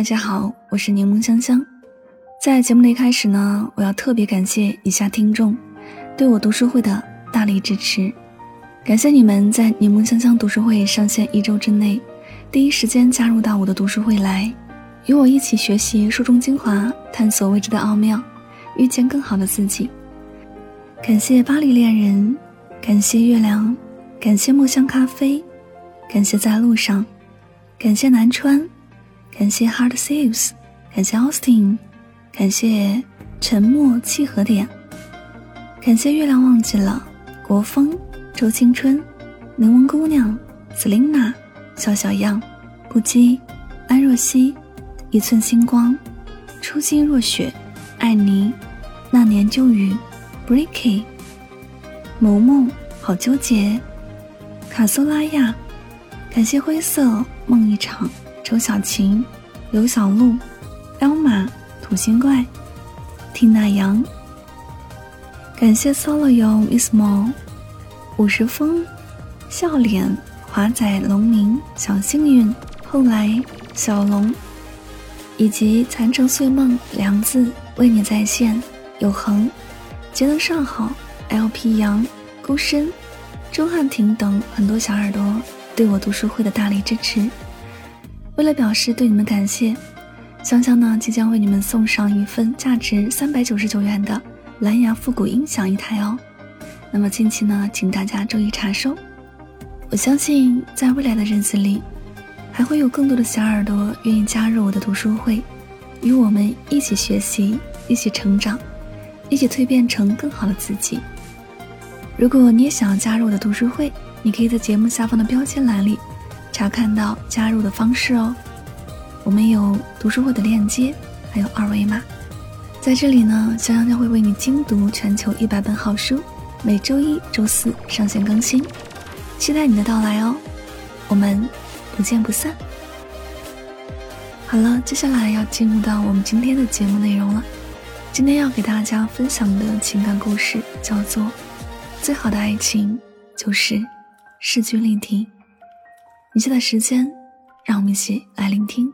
大家好，我是柠檬香香。在节目的一开始呢，我要特别感谢以下听众对我读书会的大力支持。感谢你们在柠檬香香读书会上线一周之内，第一时间加入到我的读书会来，与我一起学习书中精华，探索未知的奥妙，遇见更好的自己。感谢巴黎恋人，感谢月亮，感谢墨香咖啡，感谢在路上，感谢南川。感谢 Hard Saves，感谢 Austin，感谢沉默契合点，感谢月亮忘记了国风周青春柠檬姑娘 Selina 小小样不羁安若曦一寸星光初心若雪爱你那年旧雨 Bricky 萌萌好纠结卡苏拉亚感谢灰色梦一场。周小晴、刘小璐、彪马、土星怪、听那阳，感谢 solo 友 ismo、五十风、笑脸、华仔、龙明、小幸运、后来、小龙，以及残城碎梦、梁子为你在线、有恒、节能上好、LP 杨、孤身、周汉庭等很多小耳朵对我读书会的大力支持。为了表示对你们感谢，香香呢即将为你们送上一份价值三百九十九元的蓝牙复古音响一台哦。那么近期呢，请大家注意查收。我相信在未来的日子里，还会有更多的小耳朵愿意加入我的读书会，与我们一起学习，一起成长，一起蜕变成更好的自己。如果你也想要加入我的读书会，你可以在节目下方的标签栏里。查看到加入的方式哦，我们有读书会的链接，还有二维码。在这里呢，香香将会为你精读全球一百本好书，每周一、周四上线更新，期待你的到来哦。我们不见不散。好了，接下来要进入到我们今天的节目内容了。今天要给大家分享的情感故事叫做《最好的爱情就是势均力敌》。以下的时间，让我们一起来聆听。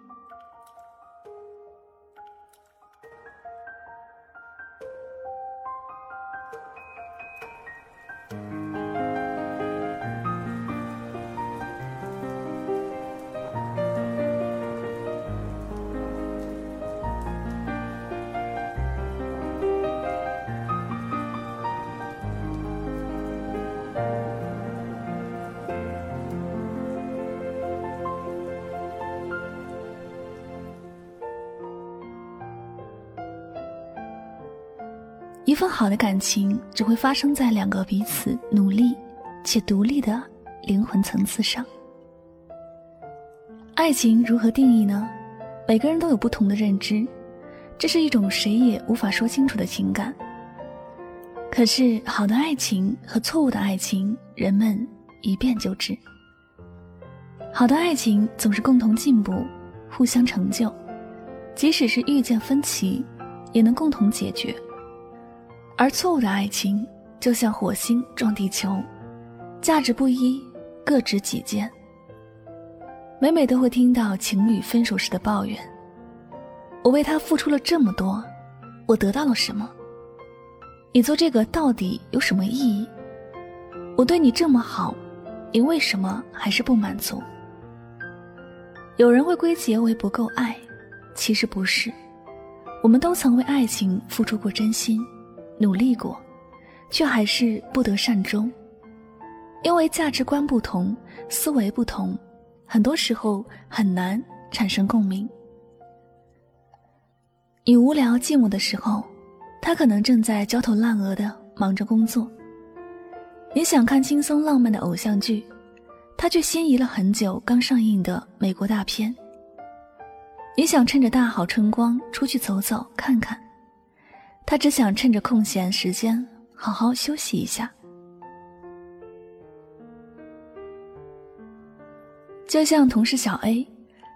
一份好的感情只会发生在两个彼此努力且独立的灵魂层次上。爱情如何定义呢？每个人都有不同的认知，这是一种谁也无法说清楚的情感。可是，好的爱情和错误的爱情，人们一辨就知。好的爱情总是共同进步，互相成就，即使是遇见分歧，也能共同解决。而错误的爱情就像火星撞地球，价值不一，各执己见。每每都会听到情侣分手时的抱怨：“我为他付出了这么多，我得到了什么？你做这个到底有什么意义？我对你这么好，你为什么还是不满足？”有人会归结为不够爱，其实不是，我们都曾为爱情付出过真心。努力过，却还是不得善终，因为价值观不同，思维不同，很多时候很难产生共鸣。你无聊寂寞的时候，他可能正在焦头烂额的忙着工作。你想看轻松浪漫的偶像剧，他却心仪了很久刚上映的美国大片。你想趁着大好春光出去走走看看，他只想趁着空闲时间好好休息一下。就像同事小 A，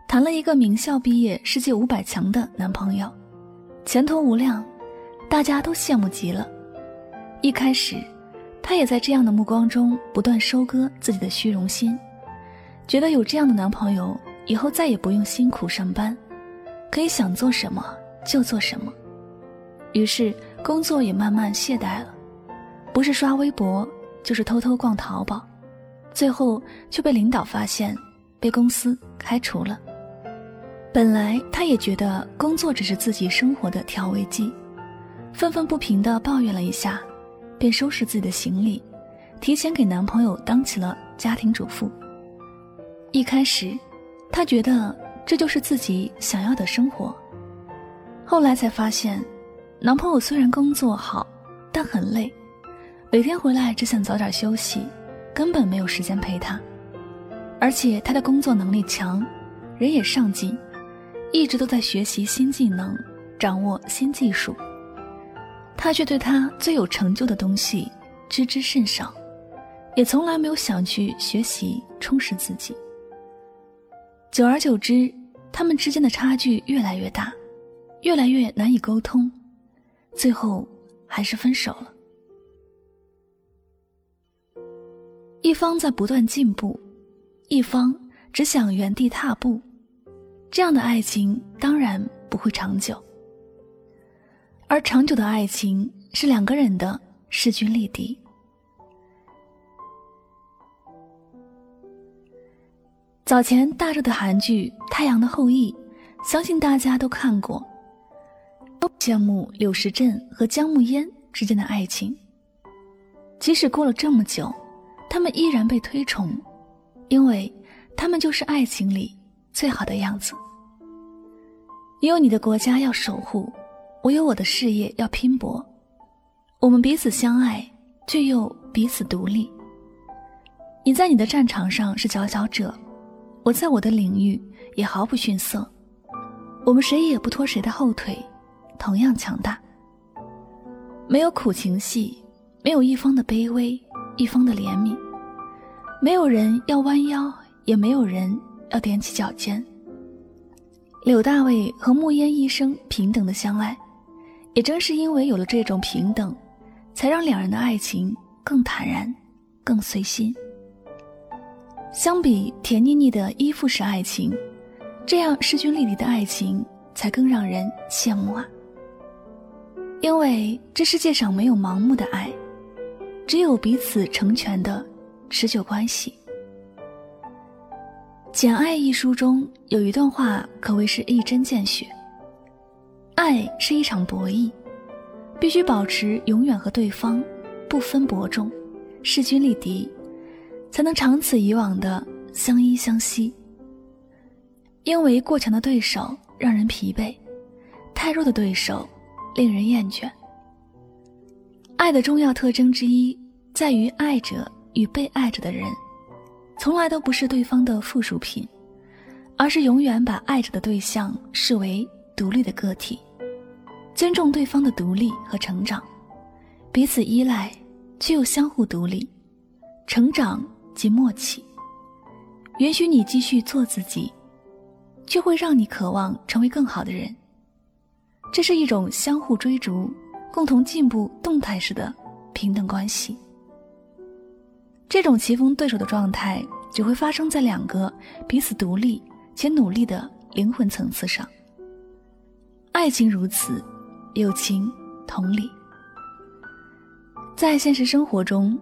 谈了一个名校毕业、世界五百强的男朋友。前途无量，大家都羡慕极了。一开始，她也在这样的目光中不断收割自己的虚荣心，觉得有这样的男朋友，以后再也不用辛苦上班，可以想做什么就做什么。于是，工作也慢慢懈怠了，不是刷微博，就是偷偷逛淘宝，最后却被领导发现，被公司开除了。本来她也觉得工作只是自己生活的调味剂，愤愤不平地抱怨了一下，便收拾自己的行李，提前给男朋友当起了家庭主妇。一开始，她觉得这就是自己想要的生活，后来才发现，男朋友虽然工作好，但很累，每天回来只想早点休息，根本没有时间陪她，而且他的工作能力强，人也上进。一直都在学习新技能，掌握新技术，他却对他最有成就的东西知之甚少，也从来没有想去学习充实自己。久而久之，他们之间的差距越来越大，越来越难以沟通，最后还是分手了。一方在不断进步，一方只想原地踏步。这样的爱情当然不会长久，而长久的爱情是两个人的势均力敌。早前大热的韩剧《太阳的后裔》，相信大家都看过，都羡慕柳时镇和姜暮烟之间的爱情。即使过了这么久，他们依然被推崇，因为他们就是爱情里。最好的样子。你有你的国家要守护，我有我的事业要拼搏。我们彼此相爱，却又彼此独立。你在你的战场上是佼佼者，我在我的领域也毫不逊色。我们谁也不拖谁的后腿，同样强大。没有苦情戏，没有一方的卑微，一方的怜悯。没有人要弯腰，也没有人。要踮起脚尖。柳大卫和穆烟一生平等的相爱，也正是因为有了这种平等，才让两人的爱情更坦然，更随心。相比甜腻腻的依附式爱情，这样势均力敌的爱情才更让人羡慕啊！因为这世界上没有盲目的爱，只有彼此成全的持久关系。《简爱》一书中有一段话，可谓是一针见血：爱是一场博弈，必须保持永远和对方不分伯仲、势均力敌，才能长此以往的相依相惜。因为过强的对手让人疲惫，太弱的对手令人厌倦。爱的重要特征之一，在于爱者与被爱着的人。从来都不是对方的附属品，而是永远把爱着的对象视为独立的个体，尊重对方的独立和成长，彼此依赖却又相互独立，成长及默契，允许你继续做自己，却会让你渴望成为更好的人。这是一种相互追逐、共同进步、动态式的平等关系。这种棋逢对手的状态，只会发生在两个彼此独立且努力的灵魂层次上。爱情如此，友情同理。在现实生活中，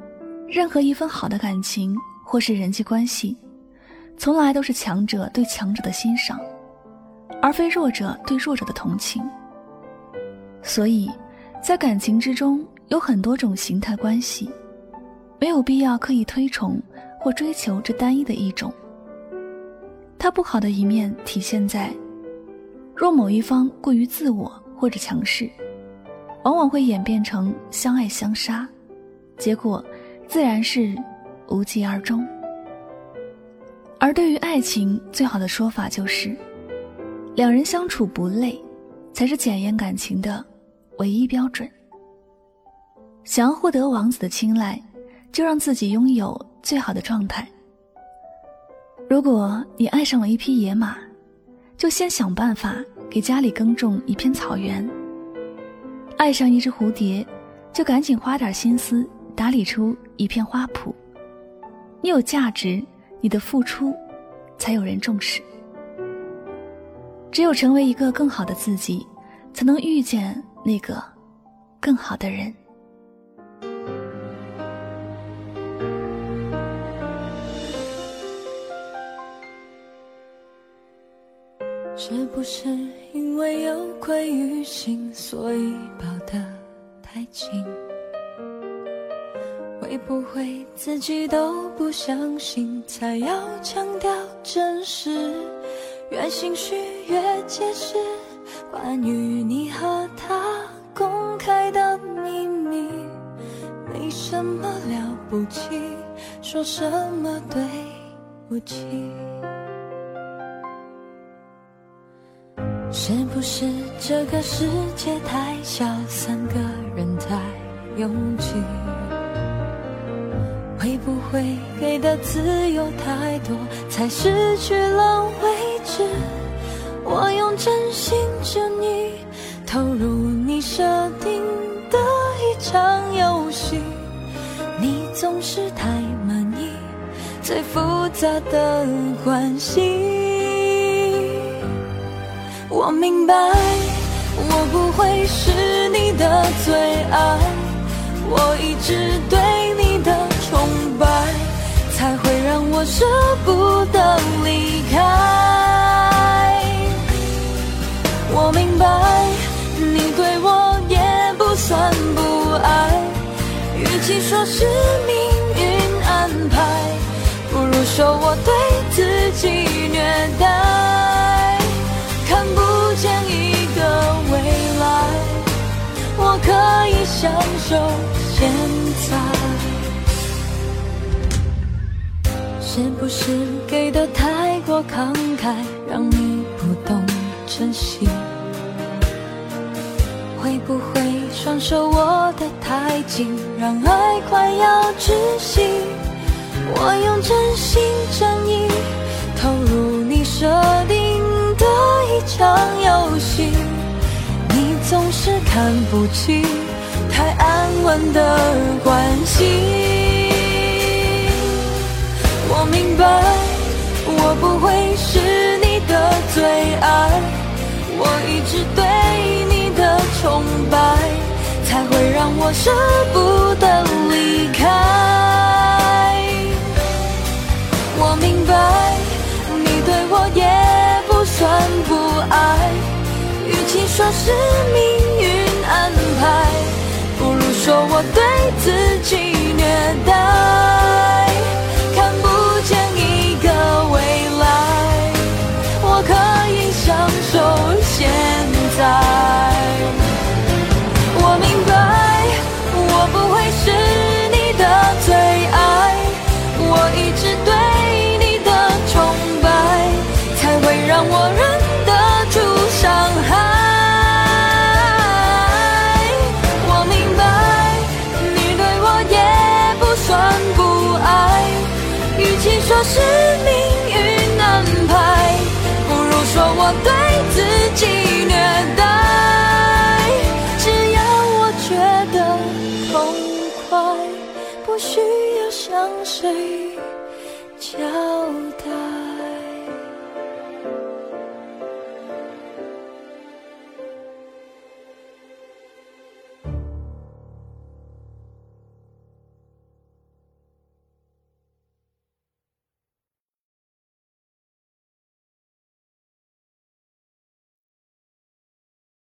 任何一份好的感情或是人际关系，从来都是强者对强者的欣赏，而非弱者对弱者的同情。所以，在感情之中有很多种形态关系。没有必要刻意推崇或追求这单一的一种。它不好的一面体现在，若某一方过于自我或者强势，往往会演变成相爱相杀，结果自然是无疾而终。而对于爱情，最好的说法就是，两人相处不累，才是检验感情的唯一标准。想要获得王子的青睐，就让自己拥有最好的状态。如果你爱上了一匹野马，就先想办法给家里耕种一片草原；爱上一只蝴蝶，就赶紧花点心思打理出一片花圃。你有价值，你的付出才有人重视。只有成为一个更好的自己，才能遇见那个更好的人。是不是因为有愧于心，所以抱得太紧？会不会自己都不相信，才要强调真实？越心虚越解释，关于你和他公开的秘密，没什么了不起，说什么对不起？是不是这个世界太小，三个人太拥挤？会不会给的自由太多，才失去了位置？我用真心真意投入你设定的一场游戏，你总是太满意最复杂的关系。我明白，我不会是你的最爱，我一直对你的崇拜，才会让我舍不得离开。算不爱，与其说是命运安排，不如说我对自己虐待。看不见一个未来，我可以享受现在。是不是给的太过慷慨，让你不懂珍惜？会不会双手握得太紧，让爱快要窒息？我用真心真意投入你设定。的一场游戏，你总是看不起太安稳的关系。我明白，我不会是你的最爱，我一直对你的崇拜，才会让我舍不得离开。我明白，你对我也不。算不爱，与其说是命运安排，不如说我对自己虐待。的痛快，不需要向谁交代。